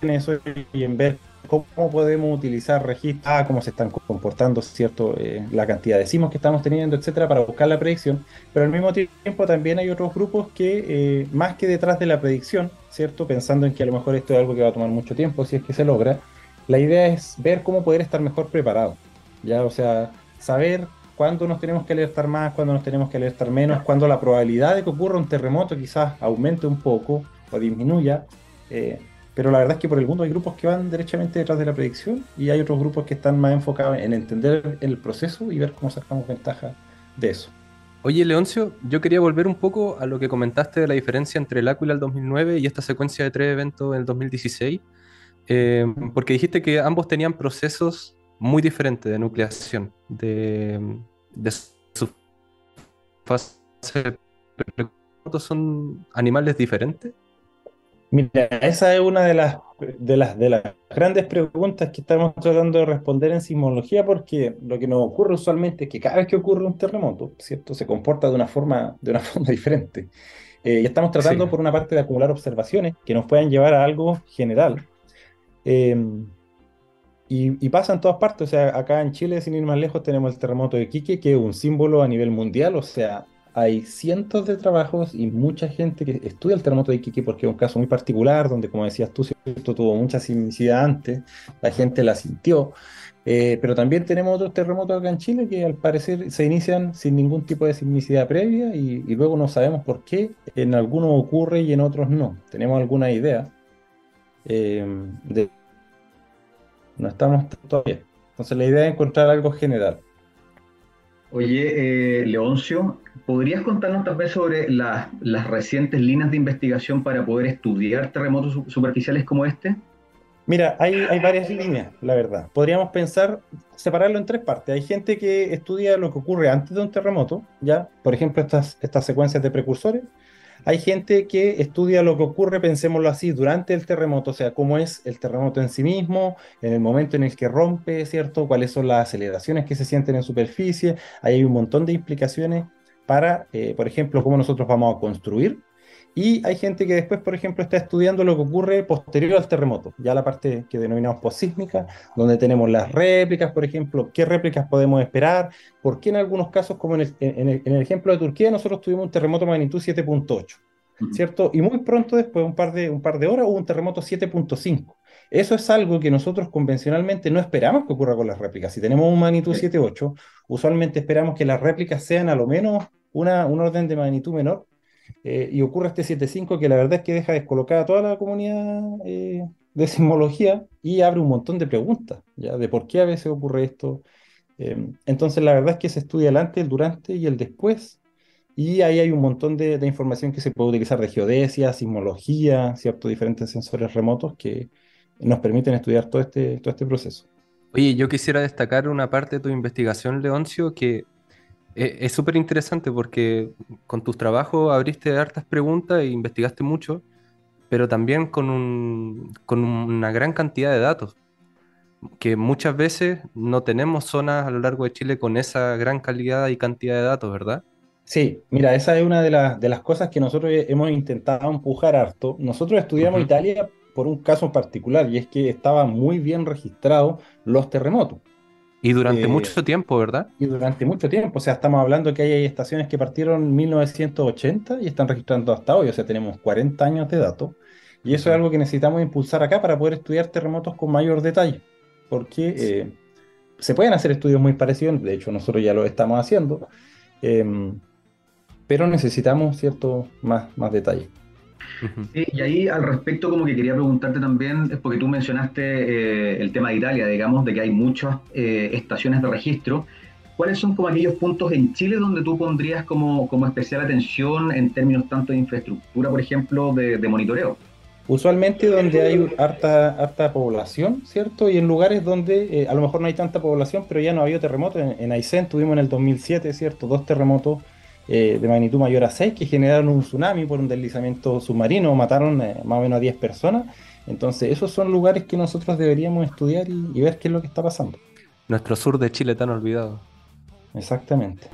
en eso y en ver cómo podemos utilizar registros, ah, cómo se están comportando, ¿cierto? Eh, la cantidad de simos que estamos teniendo, etcétera, para buscar la predicción. Pero al mismo tiempo también hay otros grupos que, eh, más que detrás de la predicción, ¿cierto? Pensando en que a lo mejor esto es algo que va a tomar mucho tiempo, si es que se logra, la idea es ver cómo poder estar mejor preparado, ¿ya? O sea, saber cuándo nos tenemos que alertar más, cuándo nos tenemos que alertar menos, cuándo la probabilidad de que ocurra un terremoto quizás aumente un poco o disminuya. Eh, pero la verdad es que por el mundo hay grupos que van derechamente detrás de la predicción y hay otros grupos que están más enfocados en entender el proceso y ver cómo sacamos ventaja de eso. Oye, Leoncio, yo quería volver un poco a lo que comentaste de la diferencia entre el Aquila del 2009 y esta secuencia de tres eventos en el 2016, eh, porque dijiste que ambos tenían procesos muy diferentes de nucleación, de, de su fase. ¿Son animales diferentes? Mira, esa es una de las, de, las, de las grandes preguntas que estamos tratando de responder en sismología, porque lo que nos ocurre usualmente es que cada vez que ocurre un terremoto, ¿cierto? Se comporta de una forma, de una *laughs* forma diferente. Eh, y estamos tratando, por una parte, de acumular observaciones que nos puedan llevar a algo general. Eh, y, y, pasa en todas partes, o sea, acá en Chile, sin ir más lejos, tenemos el terremoto de Quique, que es un símbolo a nivel mundial, o sea, hay cientos de trabajos y mucha gente que estudia el terremoto de Iquique porque es un caso muy particular, donde, como decías tú, ¿cierto? tuvo mucha sismicidad antes, la gente la sintió. Eh, pero también tenemos otros terremotos acá en Chile que al parecer se inician sin ningún tipo de sismicidad previa y, luego no sabemos por qué. En algunos ocurre y en otros no. Tenemos alguna idea. Eh, de... No estamos todavía. Entonces la idea es encontrar algo general. Oye, eh, Leoncio, ¿podrías contarnos tal vez sobre las recientes líneas de investigación para poder estudiar terremotos superficiales como este? Mira, hay, hay, varias líneas, la verdad. Podríamos pensar, separarlo en tres partes. Hay gente que estudia lo que ocurre antes de un terremoto, ¿ya? Por ejemplo, estas, estas secuencias de precursores. Hay gente que estudia lo que ocurre, pensémoslo así, durante el terremoto, o sea, cómo es el terremoto en sí mismo, en el momento en el que rompe, ¿cierto? Cuáles son las aceleraciones que se sienten en superficie. Ahí hay un montón de implicaciones para, eh, por ejemplo, cómo nosotros vamos a construir. Y hay gente que después, por ejemplo, está estudiando lo que ocurre posterior al terremoto, ya la parte que denominamos posísmica, donde tenemos las réplicas, por ejemplo, qué réplicas podemos esperar, por qué en algunos casos, como en el, en el, en el ejemplo de Turquía, nosotros tuvimos un terremoto de magnitud 7.8. ¿Cierto? Y muy pronto después, un par de, un par de horas, hubo un terremoto 7.5. Eso es algo que nosotros convencionalmente no esperamos que ocurra con las réplicas. Si tenemos un magnitud 7.8, usualmente esperamos que las réplicas sean a lo menos una, un orden de magnitud menor. Eh, y ocurre este 7.5 que la verdad es que deja descolocada toda la comunidad eh, de sismología y abre un montón de preguntas, ¿ya? De por qué a veces ocurre esto. Eh, entonces la verdad es que se estudia el antes, el durante y el después y ahí hay un montón de, información que se puede utilizar de geodesia, sismología, ¿cierto? Diferentes sensores remotos que nos permiten estudiar todo este, todo este proceso. Oye, yo quisiera destacar una parte de tu investigación, Leoncio, que es súper interesante porque con tus trabajos abriste hartas preguntas e investigaste mucho, pero también con, un, con una gran cantidad de datos, que muchas veces no tenemos zonas a lo largo de Chile con esa gran calidad y cantidad de datos, ¿verdad? Sí, mira, esa es una de, de las cosas que nosotros hemos intentado empujar harto. Nosotros estudiamos Italia por un caso particular y es que estaban muy bien registrados los terremotos. Y durante eh, mucho tiempo, ¿verdad? Y durante mucho tiempo, o sea, estamos hablando que hay estaciones que partieron en 1980 y están registrando hasta hoy, o sea, tenemos 40 años de datos. Y eso es algo que necesitamos impulsar acá para poder estudiar terremotos con mayor detalle, porque eh, se pueden hacer estudios muy parecidos, de hecho nosotros ya lo estamos haciendo, em, pero necesitamos cierto más, más detalle. Y ahí al respecto como que quería preguntarte también, es porque tú mencionaste eh, el tema de Italia, digamos, de que hay muchas eh, estaciones de registro. ¿Cuáles son como aquellos puntos en Chile donde tú pondrías como, como especial atención en términos tanto de infraestructura, por ejemplo, de, monitoreo? Usualmente donde hay harta, harta población, ¿cierto? Y en lugares donde eh, a lo mejor no hay tanta población, pero ya no ha habido terremotos. En, en Aysén tuvimos en el 2007, ¿cierto? Dos terremotos eh, de magnitud mayor a 6 que generaron un tsunami por un deslizamiento submarino, mataron eh, más o menos a 10 personas. Entonces, esos son lugares que nosotros deberíamos estudiar y, y ver qué es lo que está pasando. Nuestro sur de Chile tan olvidado. Exactamente.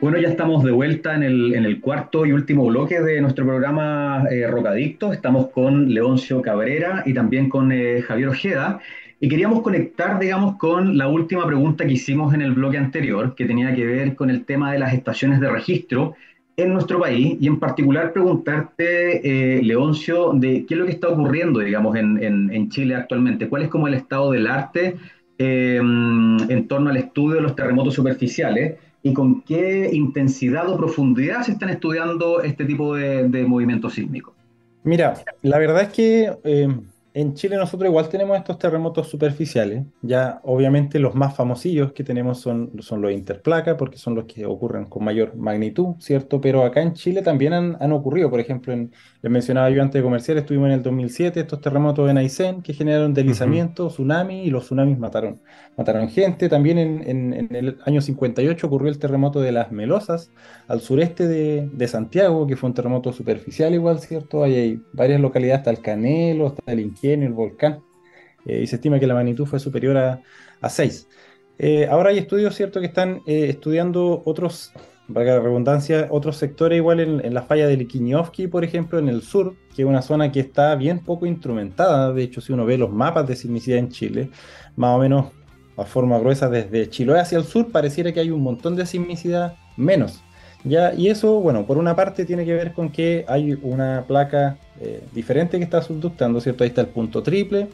Bueno, ya estamos de vuelta en el, en el cuarto y último bloque de nuestro programa eh, Rocadicto. Estamos con Leoncio Cabrera y también con eh, Javier Ojeda. Y queríamos conectar, digamos, con la última pregunta que hicimos en el bloque anterior, que tenía que ver con el tema de las estaciones de registro en nuestro país y en particular preguntarte, eh, Leoncio, de qué es lo que está ocurriendo, digamos, en, Chile actualmente. ¿Cuál es como el estado del arte eh, en torno al estudio de los terremotos superficiales? y con qué intensidad o profundidad se están estudiando este tipo de, de movimientos sísmicos. Mira, la verdad es que eh, en Chile nosotros igual tenemos estos terremotos superficiales. Ya obviamente los más famosillos que tenemos son, son los interplaca, porque son los que ocurren con mayor magnitud, ¿cierto? Pero acá en Chile también han, han ocurrido. Por ejemplo, en, les mencionaba yo antes de comercial, estuvimos en el 2007 estos terremotos en Aysén que generaron deslizamientos, uh -huh. tsunami, y los tsunamis mataron, mataron gente. También en, en, en, el año 58 ocurrió el terremoto de las Melosas, al sureste de, de Santiago, que fue un terremoto superficial igual, ¿cierto? Ahí hay varias localidades, hasta el Canelo, hasta el Ingenio, el volcán, eh, y se estima que la magnitud fue superior a, a 6. Eh, ahora hay estudios, ¿cierto?, que están eh, estudiando otros, valga la redundancia, otros sectores igual en, en la falla de Liquiñovsky, por ejemplo, en el sur, que es una zona que está bien poco instrumentada. De hecho, si uno ve los mapas de sismicidad en Chile, más o menos a forma gruesa desde Chiloé hacia el sur, pareciera que hay un montón de sismicidad menos. ¿Ya? Y eso, bueno, por una parte tiene que ver con que hay una placa eh, diferente que está subductando, ¿cierto? Ahí está el punto triple,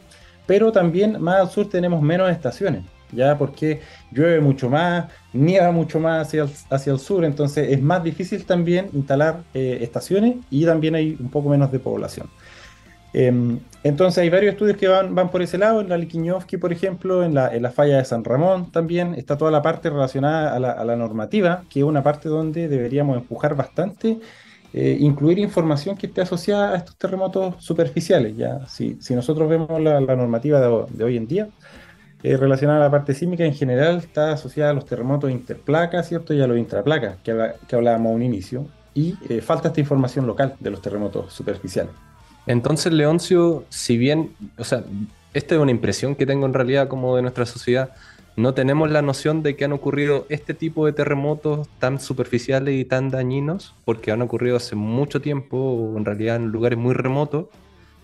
pero también más al sur tenemos menos estaciones, ¿ya? Porque llueve mucho más, nieva mucho más hacia el, hacia el sur, entonces es más difícil también instalar eh, estaciones y también hay un poco menos de población. Eh, entonces hay varios estudios que van, van por ese lado, en la Liquiñovsky, por ejemplo, en la, en la, falla de San Ramón también, está toda la parte relacionada a la, a la normativa, que es una parte donde deberíamos empujar bastante, eh, incluir información que esté asociada a estos terremotos superficiales. ¿ya? Si, si nosotros vemos la, la normativa de, de, hoy en día, eh, relacionada a la parte sísmica en general, está asociada a los terremotos interplacas, ¿cierto? Y a los intraplacas, que, que hablábamos a un inicio, y eh, falta esta información local de los terremotos superficiales. Entonces, Leoncio, si bien, o sea, esta es una impresión que tengo en realidad como de nuestra sociedad, no tenemos la noción de que han ocurrido este tipo de terremotos tan superficiales y tan dañinos, porque han ocurrido hace mucho tiempo, en realidad en lugares muy remotos.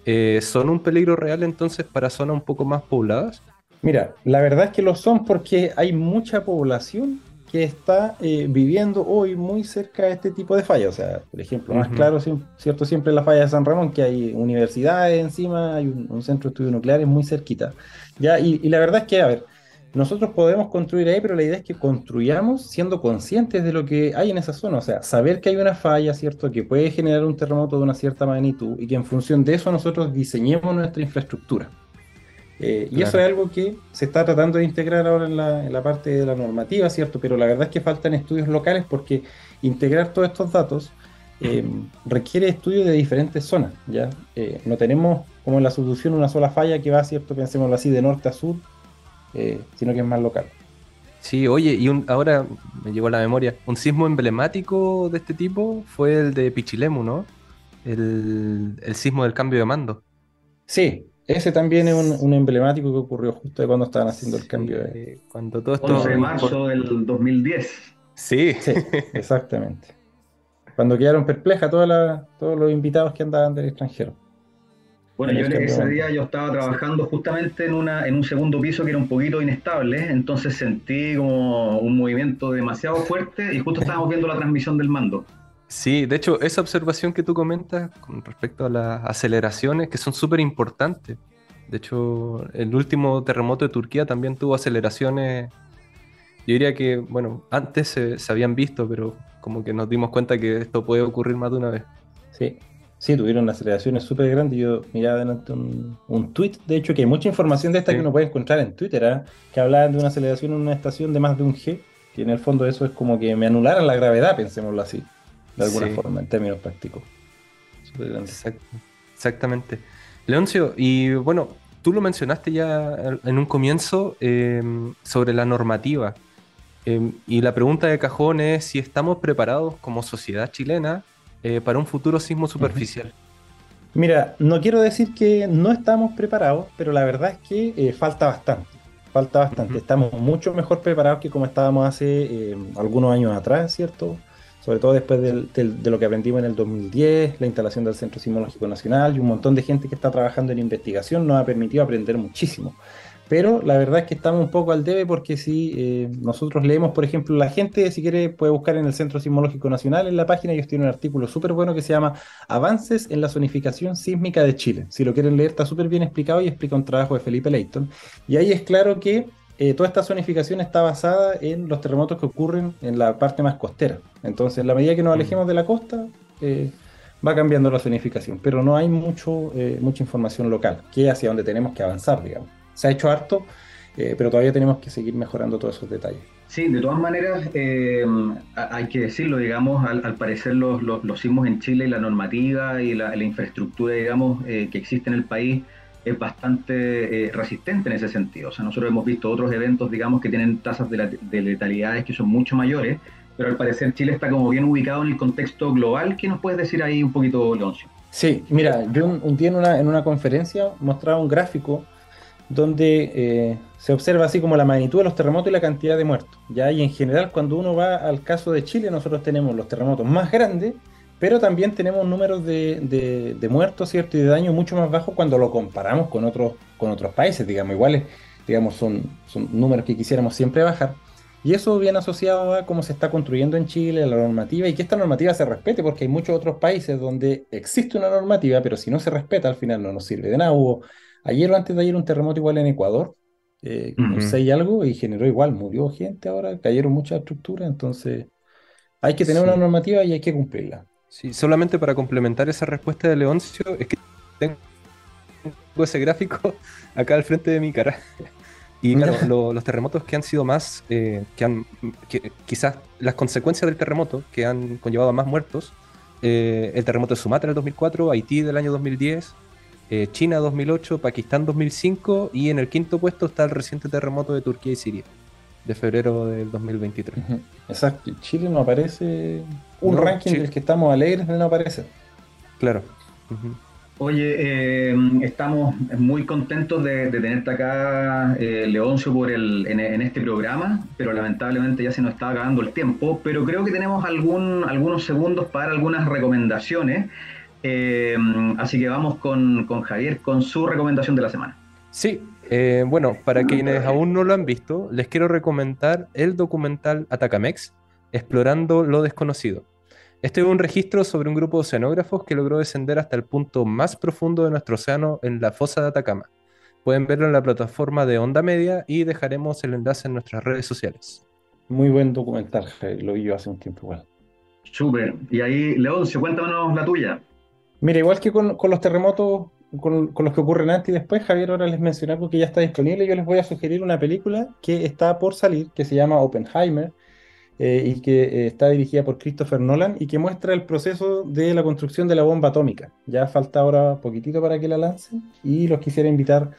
Eh, ¿Son un peligro real entonces para zonas un poco más pobladas? Mira, la verdad es que lo son porque hay mucha población que está eh, viviendo hoy muy cerca de este tipo de fallas. O sea, por ejemplo, más uh -huh. claro, cierto, siempre la falla de San Ramón, que hay universidades encima, hay un, un centro de estudios nucleares muy cerquita. ¿ya? Y, y, la verdad es que, a ver, nosotros podemos construir ahí, pero la idea es que construyamos siendo conscientes de lo que hay en esa zona. O sea, saber que hay una falla, ¿cierto? Que puede generar un terremoto de una cierta magnitud y que en función de eso nosotros diseñemos nuestra infraestructura. Eh, y eso es algo que se está tratando de integrar ahora en la, en la, parte de la normativa, ¿cierto? Pero la verdad es que faltan estudios locales porque integrar todos estos datos eh, requiere estudios de diferentes zonas, ¿ya? Eh, no tenemos como en la subducción una sola falla que va, ¿cierto? Pensémoslo así, de norte a sur, sino que es más local. Sí, oye, y un, ahora me llegó a la memoria, un sismo emblemático de este tipo fue el de Pichilemu, ¿no? El, el sismo del cambio de mando. Sí, ese también es un, un, emblemático que ocurrió justo cuando estaban haciendo el cambio de... Cuando todo esto... 11 de marzo del 2010. Sí. sí exactamente. Cuando quedaron perplejas toda la, todos los invitados que andaban del extranjero. Bueno, yo en ese día yo estaba trabajando justamente en, una, en un segundo piso que era un poquito inestable, entonces sentí como un movimiento demasiado fuerte y justo estábamos viendo la transmisión del mando. Sí, de hecho, esa observación que tú comentas con respecto a las aceleraciones, que son súper importantes. De hecho, el último terremoto de Turquía también tuvo aceleraciones. Yo diría que, bueno, antes se, se habían visto, pero como que nos dimos cuenta que esto puede ocurrir más de una vez. Sí, sí, tuvieron aceleraciones súper grandes. Yo miraba adelante un, un tweet, de hecho, que hay mucha información de esta sí. que uno puede encontrar en Twitter, ¿eh? que hablaban de una aceleración en una estación de más de un G, que en el fondo eso es como que me anularan la gravedad, pensémoslo así de alguna sí. forma, en términos prácticos. Exacto. Exactamente. Leoncio, y bueno, tú lo mencionaste ya en un comienzo em, sobre la normativa. Em, y la pregunta de cajón es si estamos preparados como sociedad chilena eh, para un futuro sismo superficial. Mira, no quiero decir que no estamos preparados, pero la verdad es que eh, falta bastante. Falta bastante. Estamos mucho mejor preparados que como estábamos hace em, algunos años atrás, ¿cierto? Sobre todo después de lo que aprendimos en el 2010, la instalación del Centro Sismológico Nacional y un montón de gente que está trabajando en investigación nos ha permitido aprender muchísimo. Pero la verdad es que estamos un poco al debe porque si eh, nosotros leemos, por ejemplo, la gente, si quiere, puede buscar en el Centro Sismológico Nacional, en la página, ellos tienen un artículo súper bueno que se llama Avances en la zonificación sísmica de Chile. Si lo quieren leer, está súper bien explicado y explica un trabajo de Felipe Leighton. Y ahí es claro que eh, toda esta zonificación está basada en los terremotos que ocurren en la parte más costera. Entonces, en la medida que nos mm. alejemos de la costa, eh, va cambiando la zonificación, pero no hay mucho, eh, mucha información local, que es hacia donde tenemos que avanzar, digamos. Se ha hecho harto, pero todavía tenemos que seguir mejorando todos esos detalles. Sí, de todas maneras, hay que decirlo, digamos, al, parecer los, los, sismos en Chile y la normativa y la, la infraestructura, digamos, que existe en el país, es bastante eh, resistente en ese sentido. O sea, nosotros hemos visto otros eventos, digamos, que tienen tasas de, letalidades que son mucho mayores, pero al parecer Chile está como bien ubicado en el contexto global. ¿Qué nos puedes decir ahí un poquito, Leoncio? Sí, mira, yo un, día en una, en una conferencia mostraba un gráfico donde eh, se observa así como la magnitud de los terremotos y la cantidad de muertos. ¿ya? Y en general, cuando uno va al caso de Chile, nosotros tenemos los terremotos más grandes pero también tenemos números de, de, muertos, ¿cierto? Y de daño mucho más bajos cuando lo comparamos con otros, con otros países, digamos, iguales, digamos, son, son números que quisiéramos siempre bajar. Y eso viene asociado a cómo se está construyendo en Chile la normativa y que esta normativa se respete, porque hay muchos otros países donde existe una normativa, pero si no se respeta, al final no nos sirve de nada. Hubo ayer o antes de ayer un terremoto igual en Ecuador, eh, no sé y algo, y generó igual, murió gente ahora, cayeron muchas estructuras, entonces hay que tener una normativa y hay que cumplirla. Sí, solamente para complementar esa respuesta de Leoncio, es que tengo ese gráfico *laughs* acá al frente de mi cara. *laughs* Y claro, los terremotos que han sido más, eh, que han, quizás las consecuencias del terremoto que han conllevado a más muertos, eh, el terremoto de Sumatra en el 2004, Haití del año 2010, eh, China 2008, Pakistán 2005 y en el quinto puesto está el reciente terremoto de Turquía y Siria de febrero del 2023. Exacto, Chile no aparece, un ranking del que estamos alegres no aparece. Claro. Oye, eh, estamos muy contentos de, tenerte acá, eh, Leoncio, por el, en, este programa, pero lamentablemente ya se nos está acabando el tiempo, pero creo que tenemos algún, algunos segundos para algunas recomendaciones, eh, así que vamos con, con Javier con su recomendación de la semana. Sí, eh, bueno, para quienes aún no lo han visto, les quiero recomendar el documental Atacamex, Explorando lo desconocido. Este es un registro sobre un grupo de oceanógrafos que logró descender hasta el punto más profundo de nuestro océano en la fosa de Atacama. Pueden verlo en la plataforma de Onda Media y dejaremos el enlace en nuestras redes sociales. Muy buen documental, lo vi yo hace un tiempo igual. Súper. Y ahí, Leoncio, cuéntanos la tuya. Mira, igual que con, con los terremotos con, los que ocurren antes y después, Javier ahora les mencionó algo que ya está disponible. Yo les voy a sugerir una película que está por salir, que se llama Oppenheimer, eh, y que eh, está dirigida por Christopher Nolan y que muestra el proceso de la construcción de la bomba atómica. Ya falta ahora poquitito para que la lancen y los quisiera invitar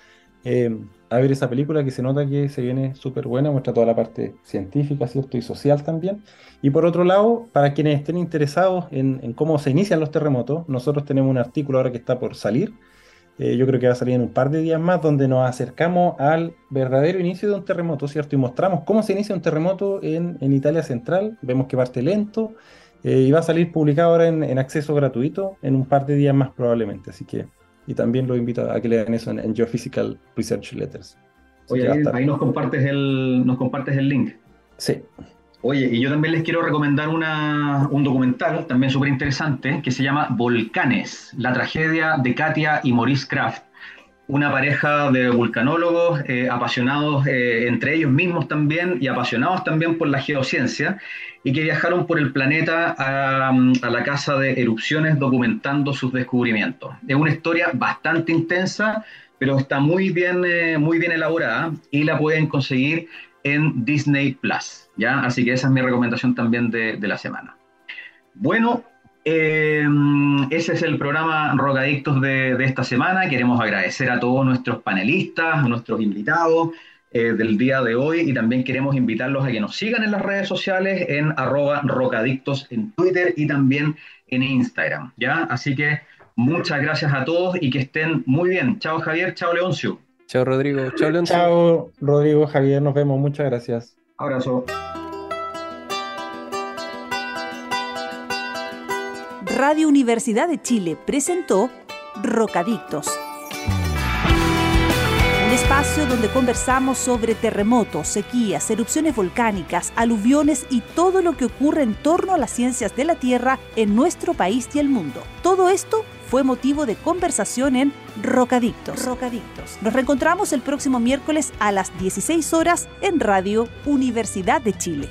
eh, a ver esa película que se nota que se viene súper buena, muestra toda la parte científica, ¿cierto? Y social también. Y por otro lado, para quienes estén interesados en cómo se inician los terremotos, nosotros tenemos un artículo ahora que está por salir eh, yo creo que va a salir en un par de días más, donde nos acercamos al verdadero inicio de un terremoto, ¿cierto? Y mostramos cómo se inicia un terremoto en, Italia Central. Vemos que parte lento eh, y va a salir publicado ahora en, acceso gratuito en un par de días más probablemente. Así que, y también lo invito a que lean eso en, Geophysical Research Letters. Oye, ahí, nos, compartes el, nos compartes el link. Sí. Oye, y yo también les quiero recomendar un documental también súper interesante que se llama Volcanes, la tragedia de Katia y Maurice Kraft, una pareja de vulcanólogos eh, apasionados eh, entre ellos mismos también y apasionados también por la geociencia y que viajaron por el planeta a, la casa de erupciones documentando sus descubrimientos. Es una historia bastante intensa, pero está muy bien, eh, muy bien elaborada y la pueden conseguir en Disney Plus. ¿ya? Así que esa es mi recomendación también de, la semana. Bueno, eh, ese es el programa Rocadictos de, de, esta semana. Queremos agradecer a todos nuestros panelistas, a nuestros invitados eh, del día de hoy y también queremos invitarlos a que nos sigan en las redes sociales en arroba rocadictos en Twitter y también en Instagram. ¿ya? Así que muchas gracias a todos y que estén muy bien. Chao Javier, chao Leoncio. Chao Rodrigo, chao Leoncio. Chao Rodrigo, Javier, nos vemos. Muchas gracias. Abrazo. Radio Universidad de Chile presentó Rocadictos. Un espacio donde conversamos sobre terremotos, sequías, erupciones volcánicas, aluviones y todo lo que ocurre en torno a las ciencias de la Tierra en nuestro país y el mundo. Todo esto fue motivo de conversación en Rocadictos. Rocadictos. Nos reencontramos el próximo miércoles a las 16 horas en Radio Universidad de Chile.